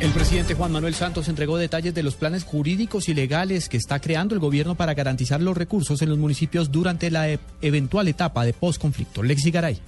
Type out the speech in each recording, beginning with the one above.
El presidente Juan Manuel Santos entregó detalles de los planes jurídicos y legales que está creando el gobierno para garantizar los recursos en los municipios durante la e- eventual etapa de posconflicto. Lexi Garay.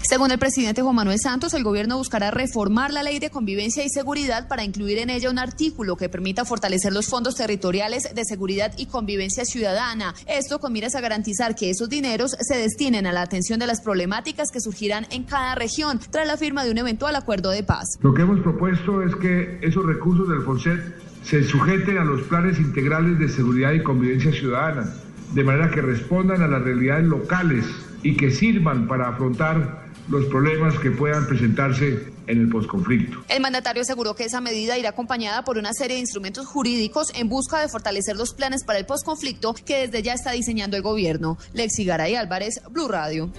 Según el presidente Juan Manuel Santos, el gobierno buscará reformar la ley de convivencia y seguridad para incluir en ella un artículo que permita fortalecer los fondos territoriales de seguridad y convivencia ciudadana. Esto con miras a garantizar que esos dineros se destinen a la atención de las problemáticas que surgirán en cada región tras la firma de un eventual acuerdo de paz. Lo que hemos propuesto es que esos recursos del FONSET se sujeten a los planes integrales de seguridad y convivencia ciudadana, de manera que respondan a las realidades locales y que sirvan para afrontar los problemas que puedan presentarse en el posconflicto. El mandatario aseguró que esa medida irá acompañada por una serie de instrumentos jurídicos en busca de fortalecer los planes para el posconflicto que desde ya está diseñando el gobierno. Lexi Garay Álvarez, Blue Radio.